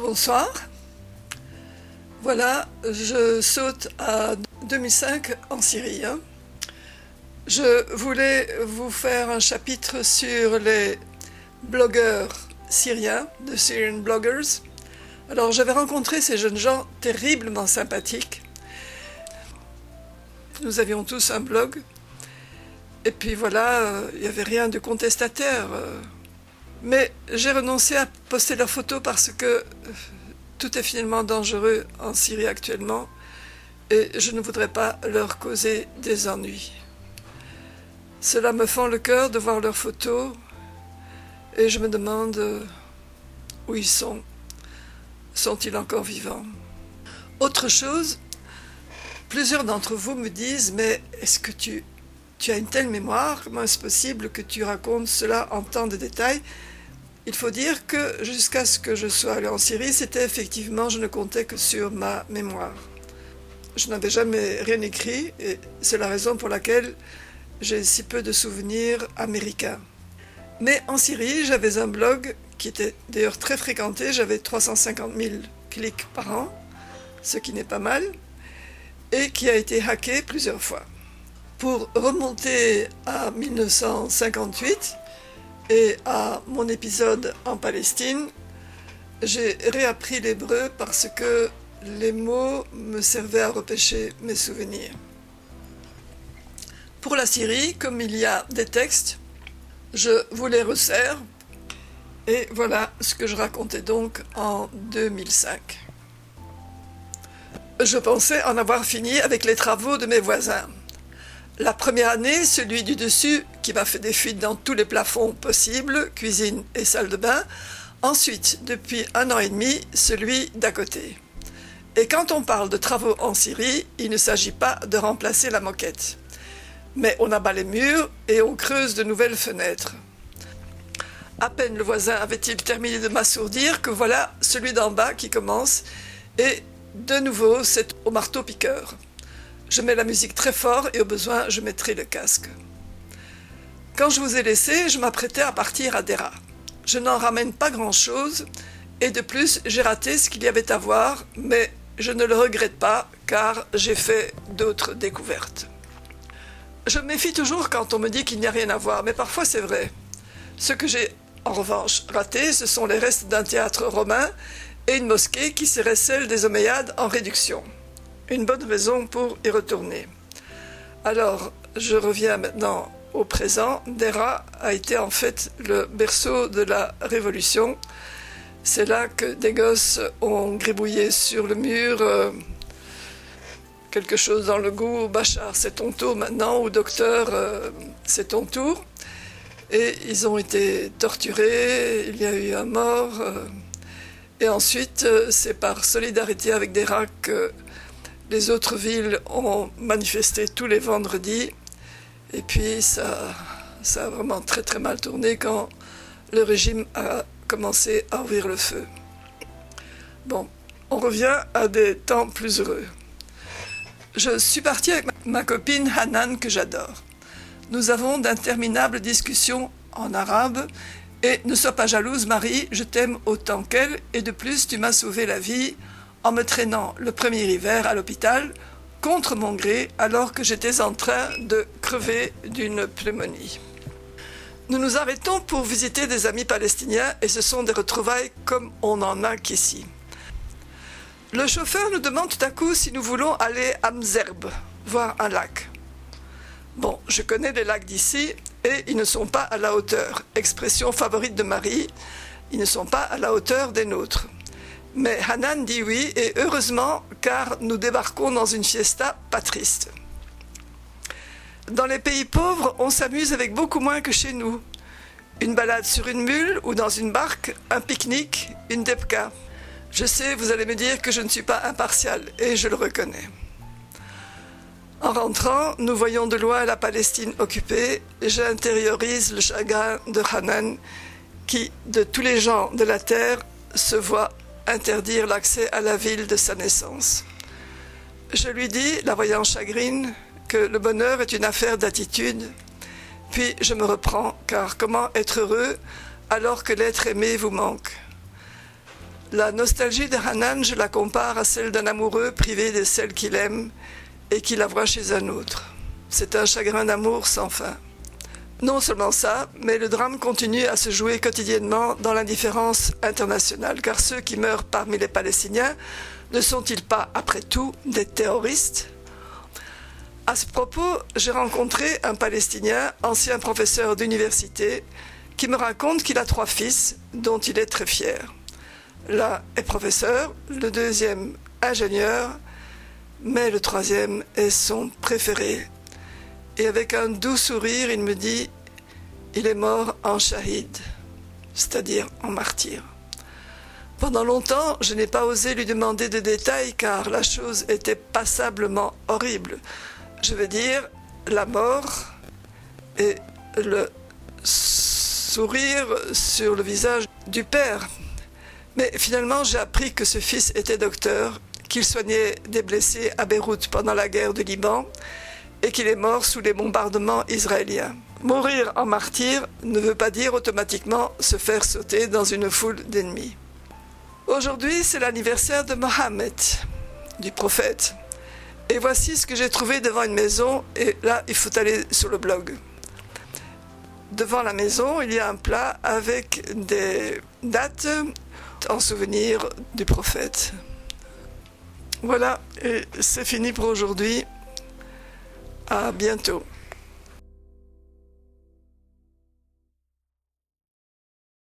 Bonsoir. Voilà, je saute à 2005 en Syrie. hein. Je voulais vous faire un chapitre sur les blogueurs syriens, de Syrian Bloggers. Alors j'avais rencontré ces jeunes gens terriblement sympathiques. Nous avions tous un blog. Et puis voilà, euh, il n'y avait rien de contestataire. euh. Mais j'ai renoncé à poster leurs photos parce que euh, tout est finalement dangereux en Syrie actuellement et je ne voudrais pas leur causer des ennuis. Cela me fend le cœur de voir leurs photos et je me demande euh, où ils sont. Sont-ils encore vivants? Autre chose, plusieurs d'entre vous me disent Mais est-ce que tu, tu as une telle mémoire Comment est-ce possible que tu racontes cela en tant de détails? Il faut dire que jusqu'à ce que je sois allé en Syrie, c'était effectivement, je ne comptais que sur ma mémoire. Je n'avais jamais rien écrit et c'est la raison pour laquelle j'ai si peu de souvenirs américains. Mais en Syrie, j'avais un blog qui était d'ailleurs très fréquenté, j'avais 350 000 clics par an, ce qui n'est pas mal, et qui a été hacké plusieurs fois. Pour remonter à 1958, et à mon épisode en Palestine, j'ai réappris l'hébreu parce que les mots me servaient à repêcher mes souvenirs. Pour la Syrie, comme il y a des textes, je vous les resserre et voilà ce que je racontais donc en 2005. Je pensais en avoir fini avec les travaux de mes voisins. La première année, celui du dessus, qui m'a fait des fuites dans tous les plafonds possibles, cuisine et salle de bain. Ensuite, depuis un an et demi, celui d'à côté. Et quand on parle de travaux en Syrie, il ne s'agit pas de remplacer la moquette. Mais on abat les murs et on creuse de nouvelles fenêtres. À peine le voisin avait-il terminé de m'assourdir que voilà celui d'en bas qui commence. Et de nouveau, c'est au marteau-piqueur. Je mets la musique très fort et au besoin, je mettrai le casque. Quand je vous ai laissé, je m'apprêtais à partir à Dera. Je n'en ramène pas grand-chose et de plus, j'ai raté ce qu'il y avait à voir, mais je ne le regrette pas car j'ai fait d'autres découvertes. Je me méfie toujours quand on me dit qu'il n'y a rien à voir, mais parfois c'est vrai. Ce que j'ai en revanche raté, ce sont les restes d'un théâtre romain et une mosquée qui serait celle des Omeyyades en réduction une bonne raison pour y retourner. Alors, je reviens maintenant au présent. Dera a été en fait le berceau de la Révolution. C'est là que des gosses ont gribouillé sur le mur euh, quelque chose dans le goût Bachar, c'est ton tour maintenant, ou docteur, euh, c'est ton tour. Et ils ont été torturés, il y a eu un mort. euh, et ensuite, c'est par solidarité avec Dera que les autres villes ont manifesté tous les vendredis. Et puis ça, ça a vraiment très très mal tourné quand le régime a commencé à ouvrir le feu. Bon, on revient à des temps plus heureux. Je suis partie avec ma copine Hanan que j'adore. Nous avons d'interminables discussions en arabe et ne sois pas jalouse Marie, je t'aime autant qu'elle et de plus tu m'as sauvé la vie en me traînant le premier hiver à l'hôpital contre mon gré alors que j'étais en train de crever d'une pneumonie. Nous nous arrêtons pour visiter des amis palestiniens et ce sont des retrouvailles comme on n'en a qu'ici. Le chauffeur nous demande tout à coup si nous voulons aller à Mzerb, voir un lac. Bon, je connais les lacs d'ici et ils ne sont pas à la hauteur. Expression favorite de Marie, ils ne sont pas à la hauteur des nôtres. Mais Hanan dit oui, et heureusement, car nous débarquons dans une fiesta pas triste. Dans les pays pauvres, on s'amuse avec beaucoup moins que chez nous. Une balade sur une mule ou dans une barque, un pique-nique, une depka. Je sais, vous allez me dire que je ne suis pas impartial, et je le reconnais. En rentrant, nous voyons de loin la Palestine occupée, j'intériorise le chagrin de Hanan, qui, de tous les gens de la terre, se voit interdire l'accès à la ville de sa naissance. Je lui dis, la voyant chagrine, que le bonheur est une affaire d'attitude, puis je me reprends, car comment être heureux alors que l'être aimé vous manque? La nostalgie de Hanan, je la compare à celle d'un amoureux privé de celle qu'il aime et qui la voit chez un autre. C'est un chagrin d'amour sans fin. Non seulement ça, mais le drame continue à se jouer quotidiennement dans l'indifférence internationale, car ceux qui meurent parmi les Palestiniens ne sont-ils pas, après tout, des terroristes? À ce propos, j'ai rencontré un Palestinien, ancien professeur d'université, qui me raconte qu'il a trois fils, dont il est très fier. L'un est professeur, le deuxième ingénieur, mais le troisième est son préféré. Et avec un doux sourire, il me dit, il est mort en shahid, c'est-à-dire en martyr. Pendant longtemps, je n'ai pas osé lui demander de détails car la chose était passablement horrible. Je veux dire, la mort et le sourire sur le visage du père. Mais finalement, j'ai appris que ce fils était docteur, qu'il soignait des blessés à Beyrouth pendant la guerre du Liban et qu'il est mort sous les bombardements israéliens. Mourir en martyr ne veut pas dire automatiquement se faire sauter dans une foule d'ennemis. Aujourd'hui, c'est l'anniversaire de Mohammed, du prophète. Et voici ce que j'ai trouvé devant une maison, et là, il faut aller sur le blog devant la maison, il y a un plat avec des dates en souvenir du prophète. Voilà, et c'est fini pour aujourd'hui. À bientôt.